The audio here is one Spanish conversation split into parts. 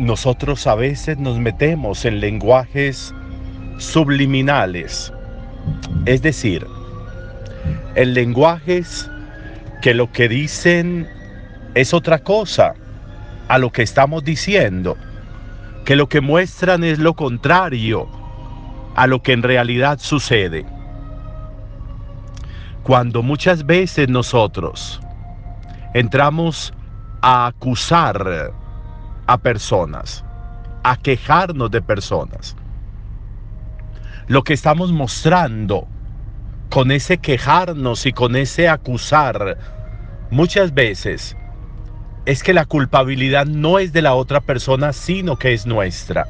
nosotros a veces nos metemos en lenguajes subliminales, es decir, en lenguajes que lo que dicen es otra cosa a lo que estamos diciendo, que lo que muestran es lo contrario a lo que en realidad sucede. Cuando muchas veces nosotros entramos a acusar a personas, a quejarnos de personas, lo que estamos mostrando con ese quejarnos y con ese acusar muchas veces es que la culpabilidad no es de la otra persona, sino que es nuestra.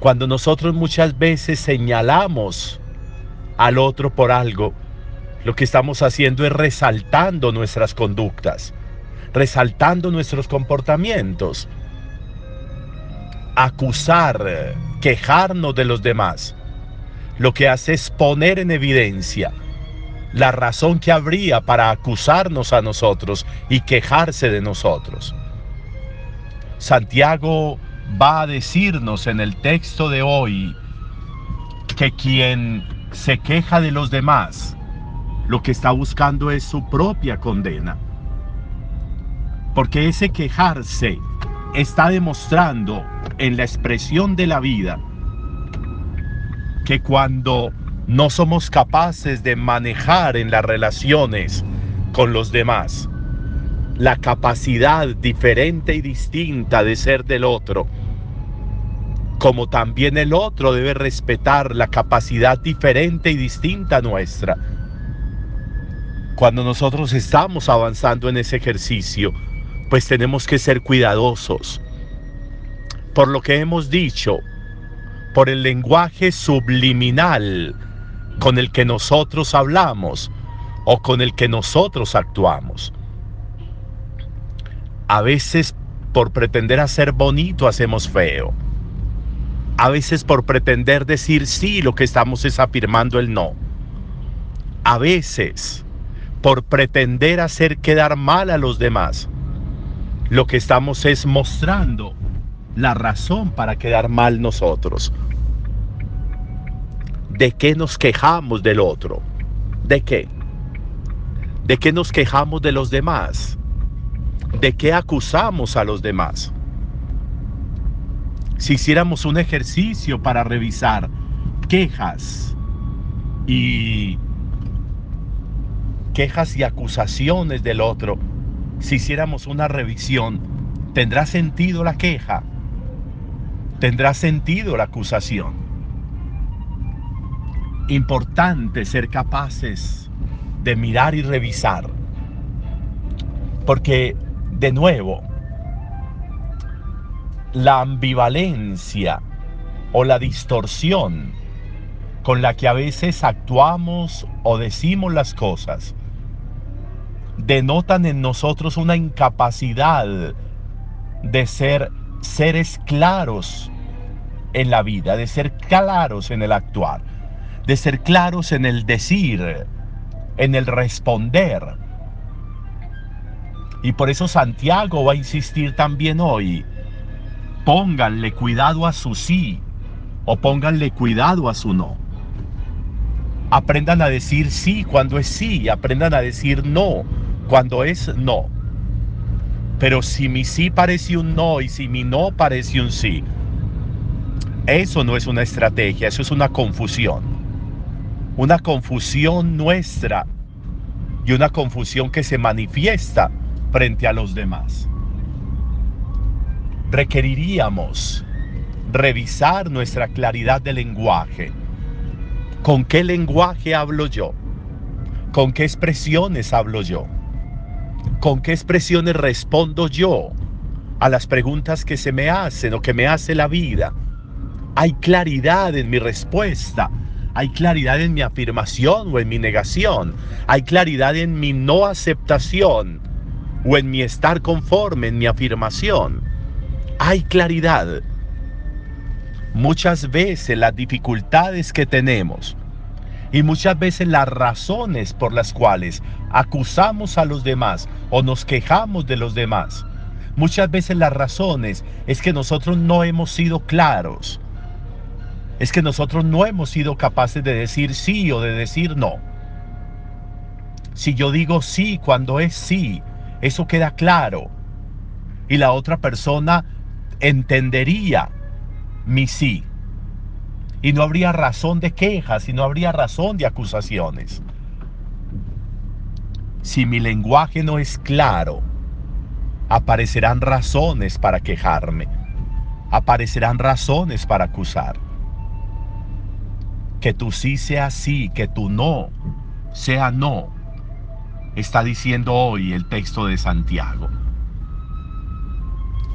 Cuando nosotros muchas veces señalamos al otro por algo, lo que estamos haciendo es resaltando nuestras conductas, resaltando nuestros comportamientos. Acusar, quejarnos de los demás, lo que hace es poner en evidencia la razón que habría para acusarnos a nosotros y quejarse de nosotros. Santiago va a decirnos en el texto de hoy que quien se queja de los demás, lo que está buscando es su propia condena. Porque ese quejarse está demostrando en la expresión de la vida que cuando no somos capaces de manejar en las relaciones con los demás. La capacidad diferente y distinta de ser del otro. Como también el otro debe respetar la capacidad diferente y distinta nuestra. Cuando nosotros estamos avanzando en ese ejercicio, pues tenemos que ser cuidadosos. Por lo que hemos dicho, por el lenguaje subliminal con el que nosotros hablamos o con el que nosotros actuamos. A veces por pretender hacer bonito hacemos feo. A veces por pretender decir sí lo que estamos es afirmando el no. A veces por pretender hacer quedar mal a los demás. Lo que estamos es mostrando la razón para quedar mal nosotros. ¿De qué nos quejamos del otro? ¿De qué? ¿De qué nos quejamos de los demás? ¿De qué acusamos a los demás? Si hiciéramos un ejercicio para revisar quejas y quejas y acusaciones del otro, si hiciéramos una revisión, ¿tendrá sentido la queja? ¿Tendrá sentido la acusación? importante ser capaces de mirar y revisar. Porque, de nuevo, la ambivalencia o la distorsión con la que a veces actuamos o decimos las cosas denotan en nosotros una incapacidad de ser seres claros en la vida, de ser claros en el actuar de ser claros en el decir, en el responder. Y por eso Santiago va a insistir también hoy, pónganle cuidado a su sí o pónganle cuidado a su no. Aprendan a decir sí cuando es sí, aprendan a decir no cuando es no. Pero si mi sí parece un no y si mi no parece un sí, eso no es una estrategia, eso es una confusión una confusión nuestra y una confusión que se manifiesta frente a los demás. Requeriríamos revisar nuestra claridad de lenguaje. ¿Con qué lenguaje hablo yo? ¿Con qué expresiones hablo yo? ¿Con qué expresiones respondo yo a las preguntas que se me hacen o que me hace la vida? ¿Hay claridad en mi respuesta? Hay claridad en mi afirmación o en mi negación. Hay claridad en mi no aceptación o en mi estar conforme en mi afirmación. Hay claridad. Muchas veces las dificultades que tenemos y muchas veces las razones por las cuales acusamos a los demás o nos quejamos de los demás Muchas veces las razones es que nosotros no hemos sido claros. Es que nosotros no hemos sido capaces de decir sí o de decir no. Si yo digo sí cuando es sí, eso queda claro. Y la otra persona entendería mi sí. Y no habría razón de quejas y no habría razón de acusaciones. Si mi lenguaje no es claro, aparecerán razones para quejarme, aparecerán razones para acusar. Que tu sí sea sí, que tu no sea no, está diciendo hoy el texto de Santiago.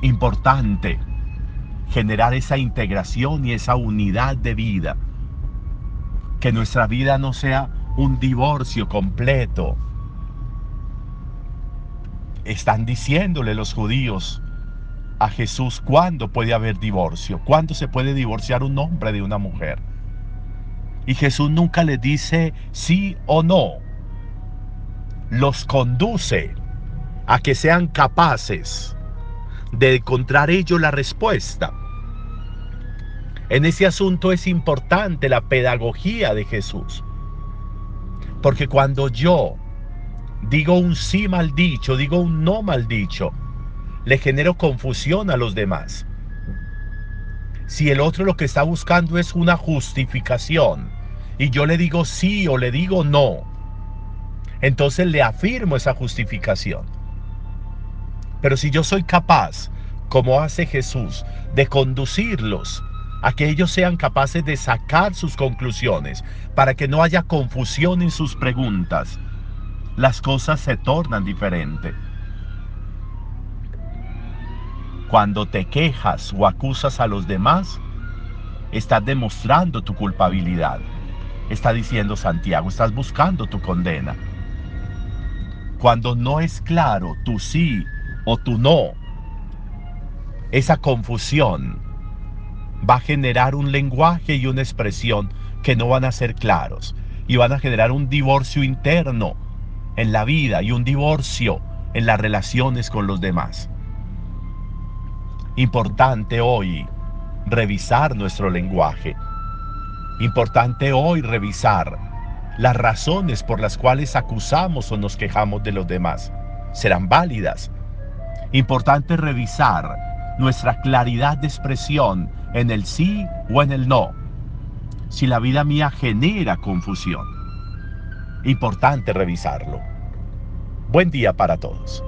Importante generar esa integración y esa unidad de vida. Que nuestra vida no sea un divorcio completo, están diciéndole los judíos a Jesús cuándo puede haber divorcio, cuándo se puede divorciar un hombre de una mujer. Y Jesús nunca le dice sí o no. Los conduce a que sean capaces de encontrar ellos la respuesta. En ese asunto es importante la pedagogía de Jesús. Porque cuando yo digo un sí mal dicho, digo un no mal dicho, le genero confusión a los demás. Si el otro lo que está buscando es una justificación y yo le digo sí o le digo no, entonces le afirmo esa justificación. Pero si yo soy capaz, como hace Jesús, de conducirlos a que ellos sean capaces de sacar sus conclusiones, para que no haya confusión en sus preguntas, las cosas se tornan diferentes. Cuando te quejas o acusas a los demás, estás demostrando tu culpabilidad. Está diciendo Santiago, estás buscando tu condena. Cuando no es claro tu sí o tu no, esa confusión va a generar un lenguaje y una expresión que no van a ser claros y van a generar un divorcio interno en la vida y un divorcio en las relaciones con los demás. Importante hoy revisar nuestro lenguaje. Importante hoy revisar las razones por las cuales acusamos o nos quejamos de los demás. ¿Serán válidas? Importante revisar nuestra claridad de expresión en el sí o en el no. Si la vida mía genera confusión. Importante revisarlo. Buen día para todos.